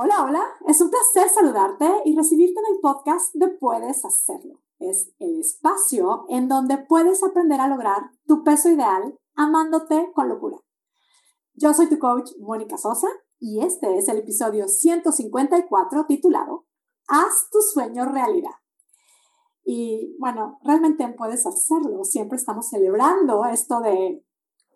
Hola, hola, es un placer saludarte y recibirte en el podcast de Puedes Hacerlo. Es el espacio en donde puedes aprender a lograr tu peso ideal amándote con locura. Yo soy tu coach Mónica Sosa y este es el episodio 154 titulado Haz tu sueño realidad. Y bueno, realmente puedes hacerlo. Siempre estamos celebrando esto de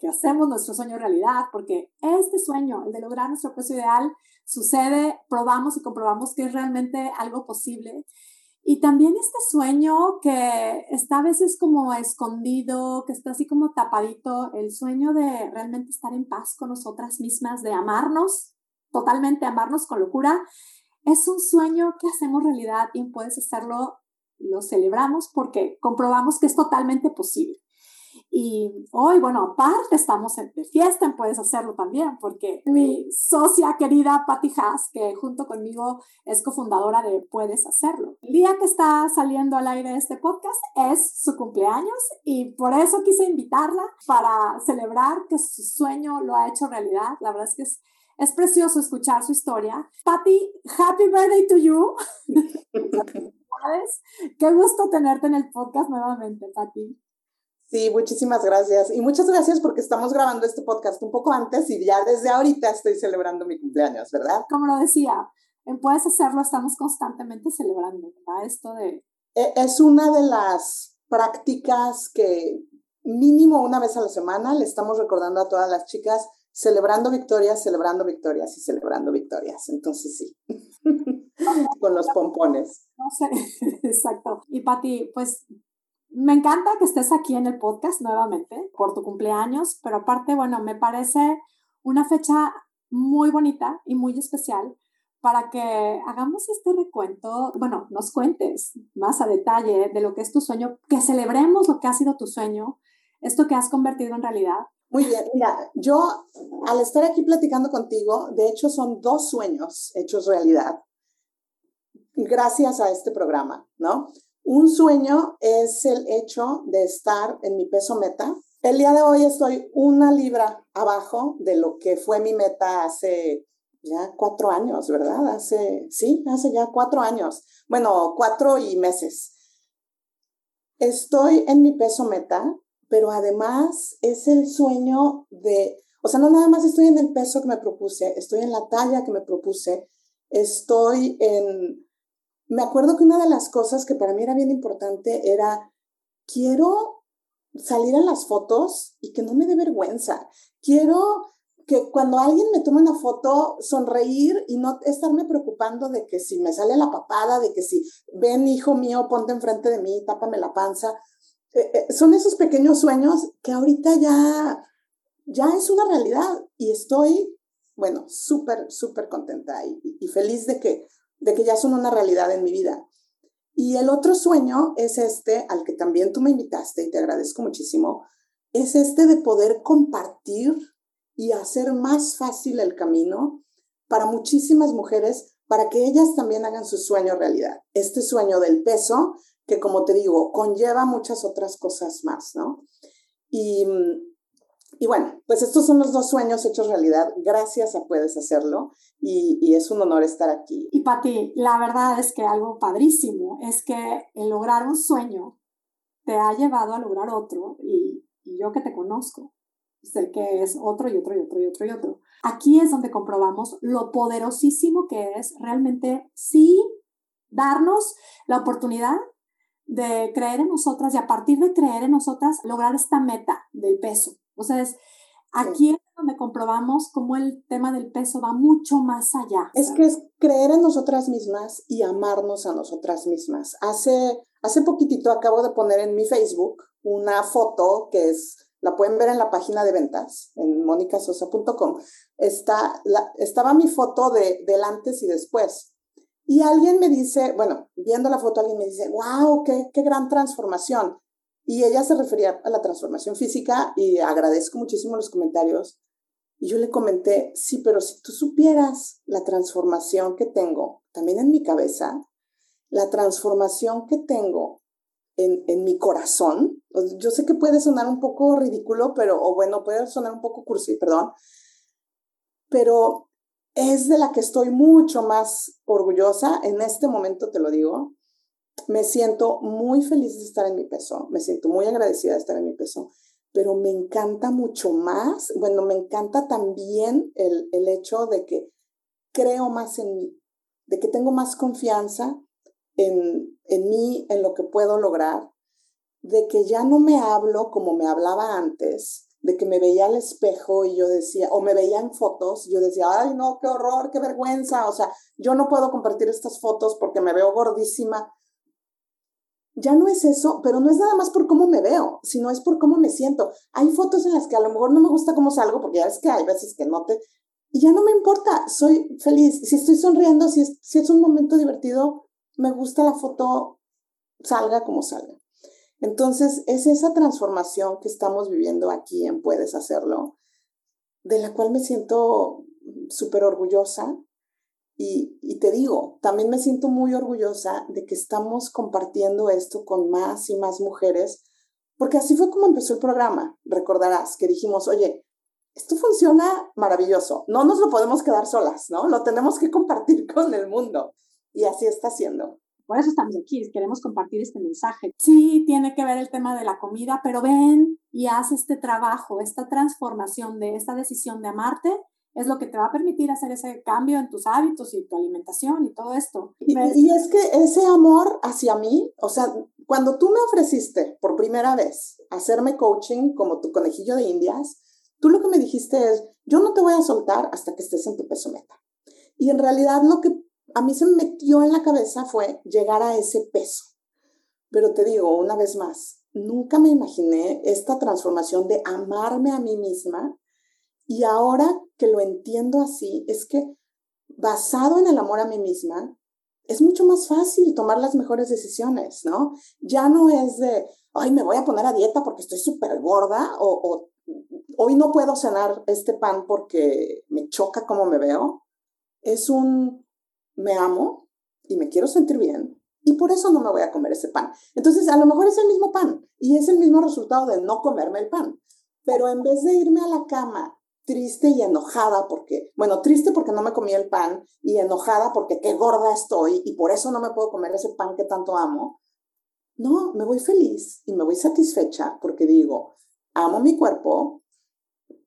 que hacemos nuestro sueño realidad, porque este sueño, el de lograr nuestro peso ideal, sucede, probamos y comprobamos que es realmente algo posible. Y también este sueño que está a veces como escondido, que está así como tapadito, el sueño de realmente estar en paz con nosotras mismas, de amarnos, totalmente amarnos con locura, es un sueño que hacemos realidad y puedes hacerlo, lo celebramos porque comprobamos que es totalmente posible. Y hoy, bueno, aparte estamos de fiesta, puedes hacerlo también, porque mi socia querida Patty Haas, que junto conmigo es cofundadora de Puedes Hacerlo. El día que está saliendo al aire este podcast es su cumpleaños y por eso quise invitarla para celebrar que su sueño lo ha hecho realidad. La verdad es que es, es precioso escuchar su historia. Patty, happy birthday to you. Qué gusto tenerte en el podcast nuevamente, Patty. Sí, muchísimas gracias. Y muchas gracias porque estamos grabando este podcast un poco antes y ya desde ahorita estoy celebrando mi cumpleaños, ¿verdad? Como lo decía, en Puedes Hacerlo estamos constantemente celebrando, ¿verdad? Esto de... E, es una de las prácticas que mínimo una vez a la semana le estamos recordando a todas las chicas celebrando victorias, celebrando victorias y celebrando victorias. Entonces sí, con los pompones. No sé, exacto. Y Pati, pues me encanta que estés aquí en el podcast nuevamente por tu cumpleaños, pero aparte, bueno, me parece una fecha muy bonita y muy especial para que hagamos este recuento, bueno, nos cuentes más a detalle de lo que es tu sueño, que celebremos lo que ha sido tu sueño, esto que has convertido en realidad. Muy bien, mira, yo al estar aquí platicando contigo, de hecho son dos sueños hechos realidad, gracias a este programa, ¿no? Un sueño es el hecho de estar en mi peso meta. El día de hoy estoy una libra abajo de lo que fue mi meta hace ya cuatro años, ¿verdad? Hace, sí, hace ya cuatro años. Bueno, cuatro y meses. Estoy en mi peso meta, pero además es el sueño de, o sea, no nada más estoy en el peso que me propuse, estoy en la talla que me propuse, estoy en me acuerdo que una de las cosas que para mí era bien importante era, quiero salir en las fotos y que no me dé vergüenza. Quiero que cuando alguien me tome una foto, sonreír y no estarme preocupando de que si me sale la papada, de que si ven, hijo mío, ponte enfrente de mí, tápame la panza. Eh, eh, son esos pequeños sueños que ahorita ya, ya es una realidad y estoy, bueno, súper, súper contenta y feliz de que de que ya son una realidad en mi vida. Y el otro sueño es este, al que también tú me invitaste y te agradezco muchísimo, es este de poder compartir y hacer más fácil el camino para muchísimas mujeres, para que ellas también hagan su sueño realidad. Este sueño del peso, que como te digo, conlleva muchas otras cosas más, ¿no? Y mm, y bueno, pues estos son los dos sueños hechos realidad. Gracias a Puedes Hacerlo y, es un honor estar aquí. Y Pati, la verdad es que algo padrísimo es que el lograr un sueño te ha llevado a lograr otro y, y yo que te conozco, sé que es otro y otro y otro y otro y otro. Aquí es donde comprobamos lo poderosísimo que es realmente sí darnos la oportunidad de creer en nosotras y a partir de creer en nosotras lograr esta meta del peso o sea, es, aquí es donde comprobamos cómo el tema del peso va mucho más allá. Es que es creer en nosotras mismas y amarnos a nosotras mismas. Hace, hace poquitito acabo de poner en mi Facebook una foto que es, la pueden ver en la página de ventas, en monicasosa.com. Está, la, estaba mi foto de, del antes y después. Y alguien me dice, bueno, viendo la foto, alguien me dice, wow, qué, qué gran transformación. Y ella se refería a la transformación física y agradezco muchísimo los comentarios. Y yo le comenté, sí, pero si tú supieras la transformación que tengo, también en mi cabeza, la transformación que tengo en, en mi corazón, yo sé que puede sonar un poco ridículo, pero, o bueno, puede sonar un poco cursi, perdón, pero es de la que estoy mucho más orgullosa. En este momento te lo digo. Me siento muy feliz de estar en mi peso, me siento muy agradecida de estar en mi peso, pero me encanta mucho más, bueno, me encanta también el, el hecho de que creo más en mí, de que tengo más confianza en, en mí, en lo que puedo lograr, de que ya no me hablo como me hablaba antes, de que me veía al espejo y yo decía, o me veía en fotos, y yo decía, ay, no, qué horror, qué vergüenza, o sea, yo no puedo compartir estas fotos porque me veo gordísima. Ya no es eso, pero no es nada más por cómo me veo, sino es por cómo me siento. Hay fotos en las que a lo mejor no me gusta cómo salgo, porque ya ves que hay veces que no te... Y ya no me importa, soy feliz. Si estoy sonriendo, si es, si es un momento divertido, me gusta la foto, salga como salga. Entonces, es esa transformación que estamos viviendo aquí en Puedes Hacerlo, de la cual me siento súper orgullosa. Y, y, te digo, también me siento muy orgullosa de que estamos compartiendo esto con más y más mujeres, porque así fue como empezó el programa. Recordarás que dijimos, oye, esto funciona maravilloso, no nos lo podemos quedar solas, ¿no? Lo tenemos que compartir con el mundo. Y así está siendo. Por eso estamos aquí, queremos compartir este mensaje. Sí, tiene que ver el tema de la comida, pero ven y haz este trabajo, esta transformación de esta decisión de amarte, es lo que te va a permitir hacer ese cambio en tus hábitos y tu alimentación y todo esto. Y, y es que ese amor hacia mí, o sea, cuando tú me ofreciste por primera vez hacerme coaching como tu conejillo de indias, tú lo que me dijiste es, yo no te voy a soltar hasta que estés en tu peso meta. Y en realidad lo que a mí se me metió en la cabeza fue llegar a ese peso. Pero te digo, una vez más, nunca me imaginé esta transformación de amarme a mí misma y ahora que lo entiendo así, es que basado en el amor a mí misma, es mucho más fácil tomar las mejores decisiones, ¿no? Ya no es de, ay, me voy a poner a dieta porque estoy súper gorda o, hoy no puedo cenar este pan porque me choca cómo me veo. Es un, me amo y me quiero sentir bien y por eso no me voy a comer ese pan. Entonces, a lo mejor es el mismo pan y es el mismo resultado de no comerme el pan. Pero en vez de irme a la cama triste y enojada porque, bueno, triste porque no me comí el pan y enojada porque qué gorda estoy y por eso no me puedo comer ese pan que tanto amo, no, me voy feliz y me voy satisfecha porque digo, amo mi cuerpo,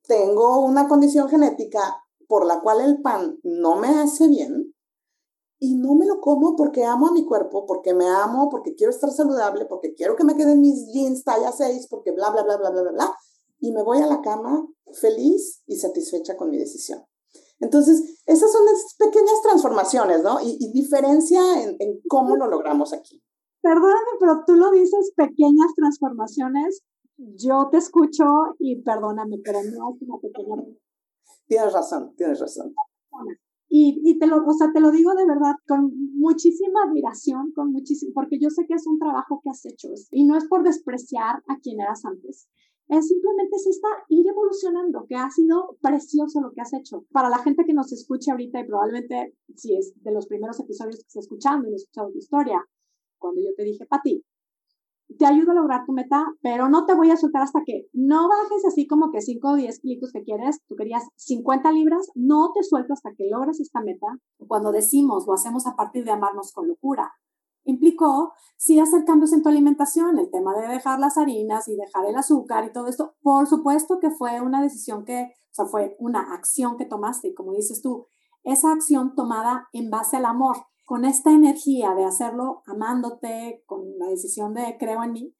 tengo una condición genética por la cual el pan no me hace bien, y no me lo como porque amo a mi cuerpo, porque me amo, porque quiero estar saludable, porque quiero que me queden mis jeans talla 6, porque bla, bla, bla, bla, bla, bla, bla. Y me voy a la cama feliz y satisfecha con mi decisión. Entonces, esas son las pequeñas transformaciones, ¿no? Y, diferencia en, en, cómo lo logramos aquí. Perdóname, pero tú lo dices, pequeñas transformaciones. Yo te escucho y perdóname, pero no es una pequeña. Tienes razón, tienes razón. Y, y, te, lo, o sea, te lo digo de verdad con muchísima admiración, con muchísimo, porque yo sé que es un trabajo que has hecho y no es por despreciar a quien eras antes. Es simplemente es esta ir evolucionando, que ha sido precioso lo que has hecho. Para la gente que nos escuche ahorita y probablemente si es de los primeros episodios que está escuchando y no escuchado tu historia, cuando yo te dije, Pati, te ayudo a lograr tu meta, pero no te voy a soltar hasta que no bajes así como que 5 o 10 kilos que quieres, tú querías 50 libras, no te suelto hasta que logres esta meta. Cuando decimos lo hacemos a partir de amarnos con locura, implicó sí hacer cambios en tu alimentación, el tema de dejar las harinas y dejar el azúcar y todo esto. Por supuesto que fue una decisión que, o sea, fue una acción que tomaste y como dices tú, esa acción tomada en base al amor con esta energía de hacerlo amándote, con la decisión de creo en mí,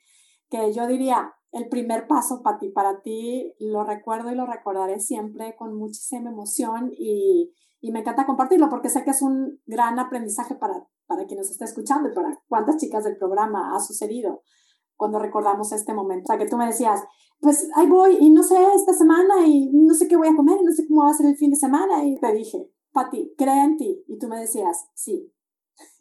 que yo diría, el primer paso para ti, para ti, lo recuerdo y lo recordaré siempre con muchísima emoción y, y me encanta compartirlo porque sé que es un gran aprendizaje para, para quien nos está escuchando y para cuántas chicas del programa ha sucedido cuando recordamos este momento. O sea, que tú me decías, pues ahí voy y no sé esta semana y no sé qué voy a comer y no sé cómo va a ser el fin de semana y te dije, Pati, cree en ti. Y tú me decías, sí,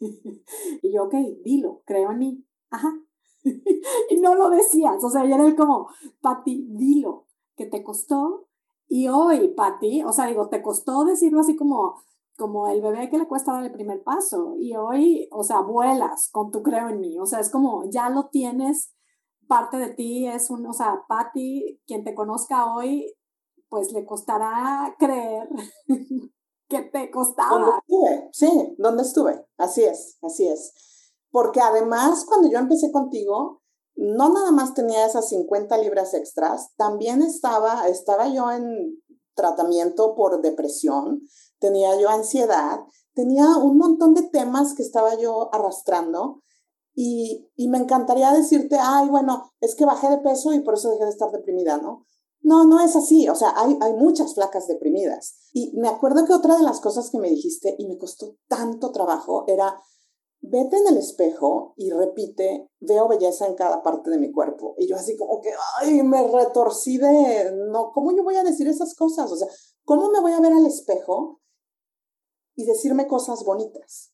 y yo, ok, dilo, creo en mí. Ajá. y no lo decías, o sea, ya era como, Pati, dilo, que te costó. Y hoy, Pati, o sea, digo, te costó decirlo así como, como el bebé que le cuesta dar el primer paso. Y hoy, o sea, vuelas con tu creo en mí. O sea, es como, ya lo tienes, parte de ti es un, o sea, Pati, quien te conozca hoy, pues le costará creer que te costaba. ¿Dónde? Sí, ¿dónde estuve? Así es, así es. Porque además, cuando yo empecé contigo, no nada más tenía esas 50 libras extras, también estaba, estaba yo en tratamiento por depresión, tenía yo ansiedad, tenía un montón de temas que estaba yo arrastrando y, y, me encantaría decirte, ay, bueno, es que bajé de peso y por eso dejé de estar deprimida, ¿no? No, no es así, o sea, hay, hay muchas flacas deprimidas. Y me acuerdo que otra de las cosas que me dijiste y me costó tanto trabajo era, vete en el espejo y repite, veo belleza en cada parte de mi cuerpo. Y yo así como que, ay, me retorcí de, no, ¿cómo yo voy a decir esas cosas? O sea, ¿cómo me voy a ver al espejo y decirme cosas bonitas?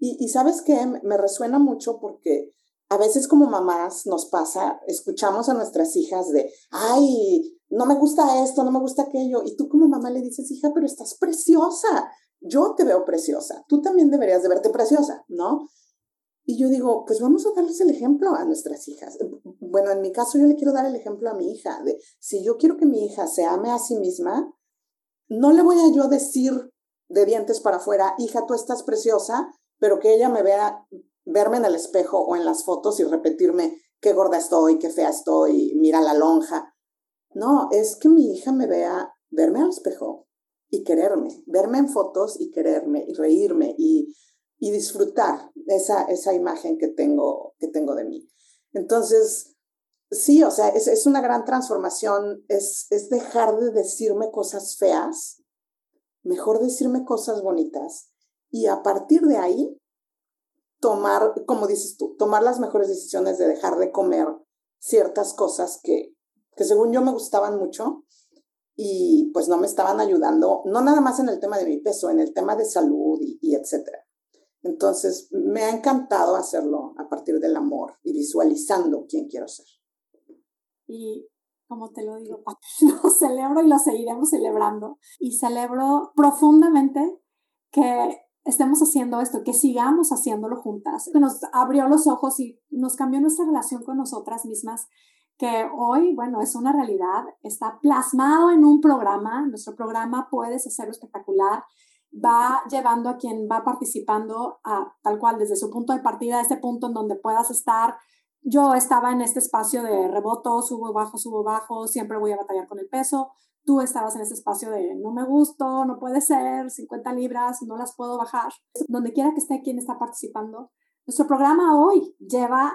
Y, sabes qué, me resuena mucho porque a veces como mamás nos pasa, escuchamos a nuestras hijas de, ay, no me gusta esto, no me gusta aquello. Y tú como mamá le dices, hija, pero estás preciosa yo te veo preciosa, tú también deberías de verte preciosa, ¿no? Y yo digo, pues vamos a darles el ejemplo a nuestras hijas. Bueno, en mi caso yo le quiero dar el ejemplo a mi hija, de si yo quiero que mi hija se ame a sí misma, no le voy a yo decir de dientes para afuera, hija, tú estás preciosa, pero que ella me vea, verme en el espejo o en las fotos y repetirme qué gorda estoy, qué fea estoy, mira la lonja. No, es que mi hija me vea, verme al espejo y quererme, verme en fotos y quererme y reírme y, y disfrutar esa, esa imagen que tengo, que tengo de mí. Entonces, sí, o sea, es, es una gran transformación, es, es dejar de decirme cosas feas, mejor decirme cosas bonitas y a partir de ahí tomar, como dices tú, tomar las mejores decisiones de dejar de comer ciertas cosas que, que según yo me gustaban mucho y pues no me estaban ayudando, no nada más en el tema de mi peso, en el tema de salud y, y etcétera. Entonces, me ha encantado hacerlo a partir del amor y visualizando quién quiero ser. Y como te lo digo, lo celebro y lo seguiremos celebrando. Y celebro profundamente que estemos haciendo esto, que sigamos haciéndolo juntas, que nos abrió los ojos y nos cambió nuestra relación con nosotras mismas que hoy, bueno, es una realidad, está plasmado en un programa, nuestro programa Puedes Hacerlo Espectacular, va llevando a quien va participando a tal cual desde su punto de partida, a ese punto en donde puedas estar. Yo estaba en este espacio de reboto, subo, bajo, subo, bajo, siempre voy a batallar con el peso. Tú estabas en ese espacio de no me gusto, no puede ser, 50 libras, no las puedo bajar. Donde quiera que esté quien está participando, nuestro programa hoy lleva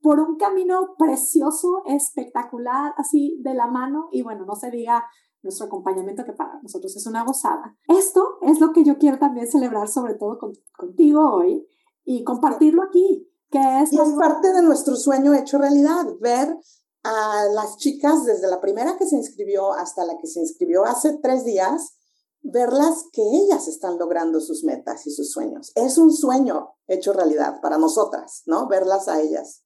por un camino precioso, espectacular, así de la mano y bueno, no se diga nuestro acompañamiento que para nosotros es una gozada. Esto es lo que yo quiero también celebrar sobre todo contigo hoy y compartirlo aquí, que es... Y es parte de nuestro sueño hecho realidad, ver a las chicas desde la primera que se inscribió hasta la que se inscribió hace tres días, verlas que ellas están logrando sus metas y sus sueños. Es un sueño hecho realidad para nosotras, ¿no? Verlas a ellas.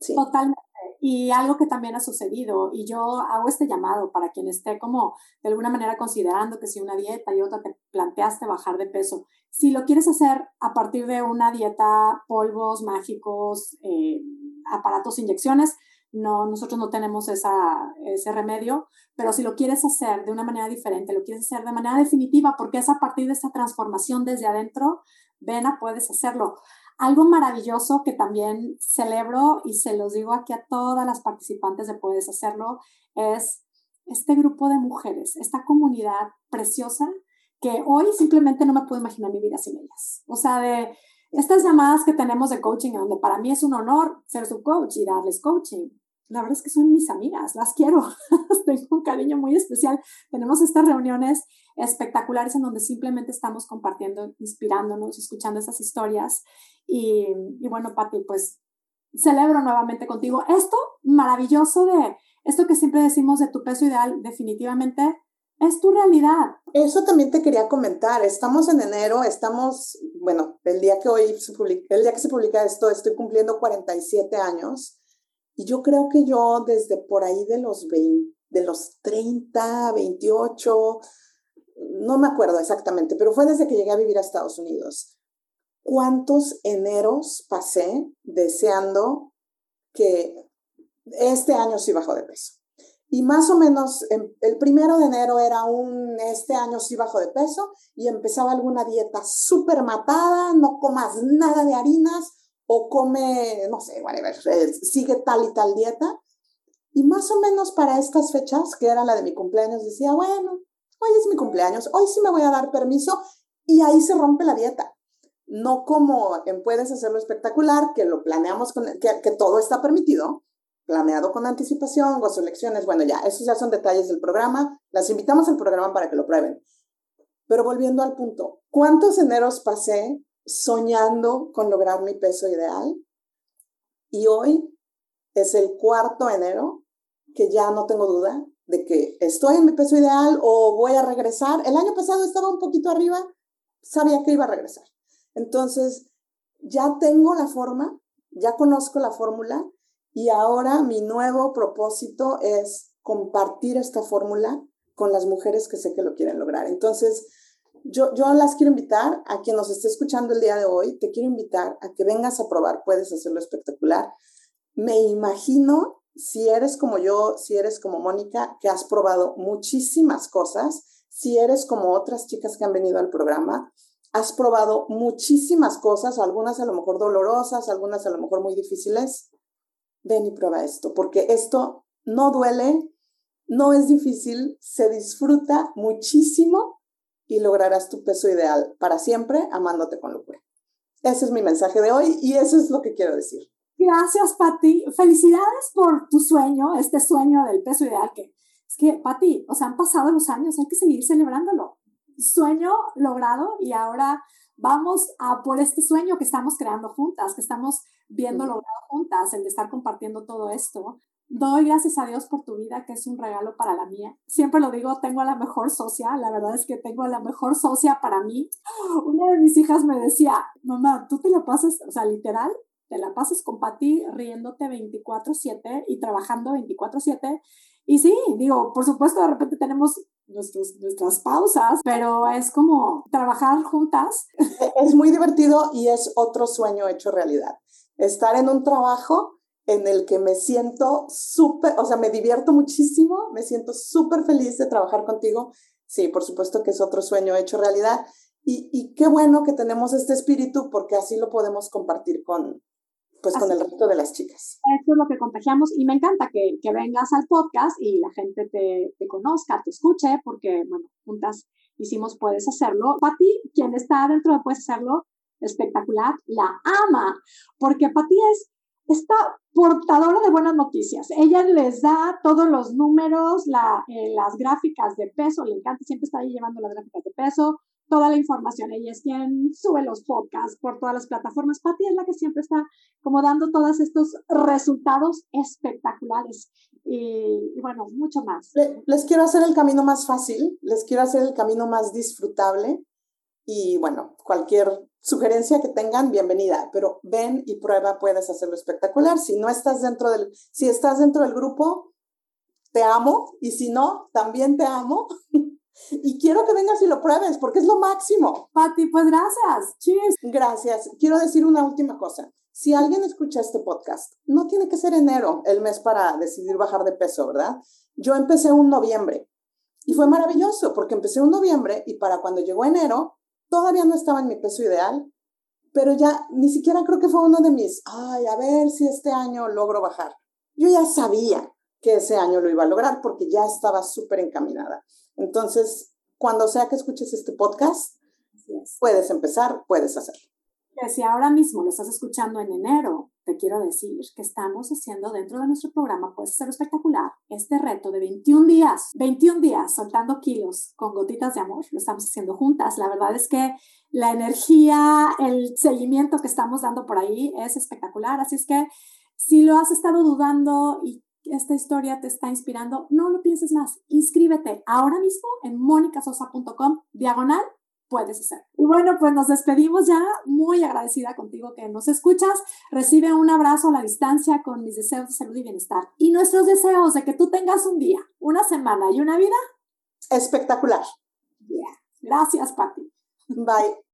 Totalmente. Y algo que también ha sucedido, y yo hago este llamado para quien esté como de alguna manera considerando que si una dieta y otra te planteaste bajar de peso, si lo quieres hacer a partir de una dieta, polvos mágicos, eh, aparatos, inyecciones, no, nosotros no tenemos esa, ese remedio, pero si lo quieres hacer de una manera diferente, lo quieres hacer de manera definitiva, porque es a partir de esta transformación desde adentro, Vena, puedes hacerlo. Algo maravilloso que también celebro y se los digo aquí a todas las participantes de Puedes Hacerlo es este grupo de mujeres, esta comunidad preciosa que hoy simplemente no me puedo imaginar mi vida sin ellas. O sea, de estas llamadas que tenemos de coaching, donde para mí es un honor ser su coach y darles coaching la verdad es que son mis amigas, las quiero, tengo un cariño muy especial. Tenemos estas reuniones espectaculares en donde simplemente estamos compartiendo, inspirándonos, escuchando esas historias. Y, bueno, Pati, pues celebro nuevamente contigo esto maravilloso de esto que siempre decimos de tu peso ideal, definitivamente es tu realidad. Eso también te quería comentar. Estamos en enero, estamos, bueno, el día que hoy se publica, el día que se publica esto, estoy cumpliendo 47 años y yo creo que yo desde por ahí de los 20, de los 30, 28, no me acuerdo exactamente, pero fue desde que llegué a vivir a Estados Unidos. ¿Cuántos eneros pasé deseando que este año sí bajó de peso? Y más o menos el primero de enero era un, este año sí bajo de peso y empezaba alguna dieta súper matada, no comas nada de harinas o come, no sé, whatever, eh, sigue tal y tal dieta. Y más o menos para estas fechas, que era la de mi cumpleaños, decía, bueno, hoy es mi cumpleaños, hoy sí me voy a dar permiso y ahí se rompe la dieta. No como en Puedes Hacerlo Espectacular, que lo planeamos, con, que, todo está permitido, planeado con anticipación, gozo lecciones, bueno, ya, esos ya son detalles del programa, las invitamos al programa para que lo prueben. Pero volviendo al punto, ¿cuántos eneros pasé soñando con lograr mi peso ideal? Y hoy es el cuarto enero que ya no tengo duda de que estoy en mi peso ideal o voy a regresar. El año pasado estaba un poquito arriba, sabía que iba a regresar. Entonces, ya tengo la forma, ya conozco la fórmula y ahora mi nuevo propósito es compartir esta fórmula con las mujeres que sé que lo quieren lograr. Entonces, yo, yo las quiero invitar a quien nos esté escuchando el día de hoy, te quiero invitar a que vengas a probar, puedes hacerlo espectacular. Me imagino, si eres como yo, si eres como Mónica, que has probado muchísimas cosas, si eres como otras chicas que han venido al programa, has probado muchísimas cosas, algunas a lo mejor dolorosas, algunas a lo mejor muy difíciles, ven y prueba esto, porque esto no duele, no es difícil, se disfruta muchísimo y lograrás tu peso ideal para siempre amándote con locura. Ese es mi mensaje de hoy y eso es lo que quiero decir. Gracias, Patti. Felicidades por tu sueño, este sueño del peso ideal que es que, Patti, o sea, han pasado los años, hay que seguir celebrándolo. Sueño logrado y ahora vamos a por este sueño que estamos creando juntas, que estamos viendo logrado juntas, el de estar compartiendo todo esto. Doy gracias a Dios por tu vida, que es un regalo para la mía. Siempre lo digo, tengo a la mejor socia, la verdad es que tengo a la mejor socia para mí. Una de mis hijas me decía, mamá, tú te la pasas, o sea, literal, te la pasas con Patti riéndote 24/7 y trabajando 24/7. Y sí, digo, por supuesto, de repente tenemos nuestras pausas, pero es como trabajar juntas. Es muy divertido y es otro sueño hecho realidad. Estar en un trabajo en el que me siento súper, o sea, me divierto muchísimo, me siento súper feliz de trabajar contigo. Sí, por supuesto que es otro sueño hecho realidad. Y, y qué bueno que tenemos este espíritu porque así lo podemos compartir con, pues con el resto de las chicas. Eso es lo que contagiamos y me encanta que, que vengas al podcast y la gente te, te, conozca, te escuche, porque, bueno, juntas hicimos Puedes Hacerlo. Pati, quien está dentro de Puedes Hacerlo, espectacular, la ama, porque Pati es esta portadora de buenas noticias. Ella les da todos los números, la, eh, las gráficas de peso, le encanta, siempre está ahí llevando las gráficas de peso, toda la información. Ella es quien sube los podcasts por todas las plataformas. Patti es la que siempre está como dando todos estos resultados espectaculares. Y, bueno, mucho más. Les quiero hacer el camino más fácil, les quiero hacer el camino más disfrutable. Y bueno, cualquier sugerencia que tengan, bienvenida, pero ven y prueba, puedes hacerlo espectacular. Si no estás dentro del, si estás dentro del grupo, te amo, y si no, también te amo. Y quiero que vengas y lo pruebes porque es lo máximo. Pati, pues gracias. Cheers. Gracias. Quiero decir una última cosa. Si alguien escucha este podcast, no tiene que ser enero el mes para decidir bajar de peso, ¿verdad? Yo empecé un noviembre y fue maravilloso porque empecé un noviembre y para cuando llegó enero todavía no estaba en mi peso ideal, pero ya ni siquiera creo que fue uno de mis, ay, a ver si este año logro bajar. Yo ya sabía que ese año lo iba a lograr porque ya estaba súper encaminada. Entonces, cuando sea que escuches este podcast, puedes empezar, puedes hacerlo. Que si ahora mismo lo estás escuchando en enero, te quiero decir que estamos haciendo dentro de nuestro programa Puedes ser espectacular este reto de 21 días, 21 días soltando kilos con gotitas de amor. Lo estamos haciendo juntas. La verdad es que la energía, el seguimiento que estamos dando por ahí es espectacular. Así es que si lo has estado dudando y esta historia te está inspirando, no lo pienses más. Inscríbete ahora mismo en monicasosa.com diagonal puedes hacer. Y bueno, pues nos despedimos ya, muy agradecida contigo que nos escuchas. Recibe un abrazo a la distancia con mis deseos de salud y bienestar y nuestros deseos de que tú tengas un día, una semana y una vida espectacular. Gracias, Patti. Bye.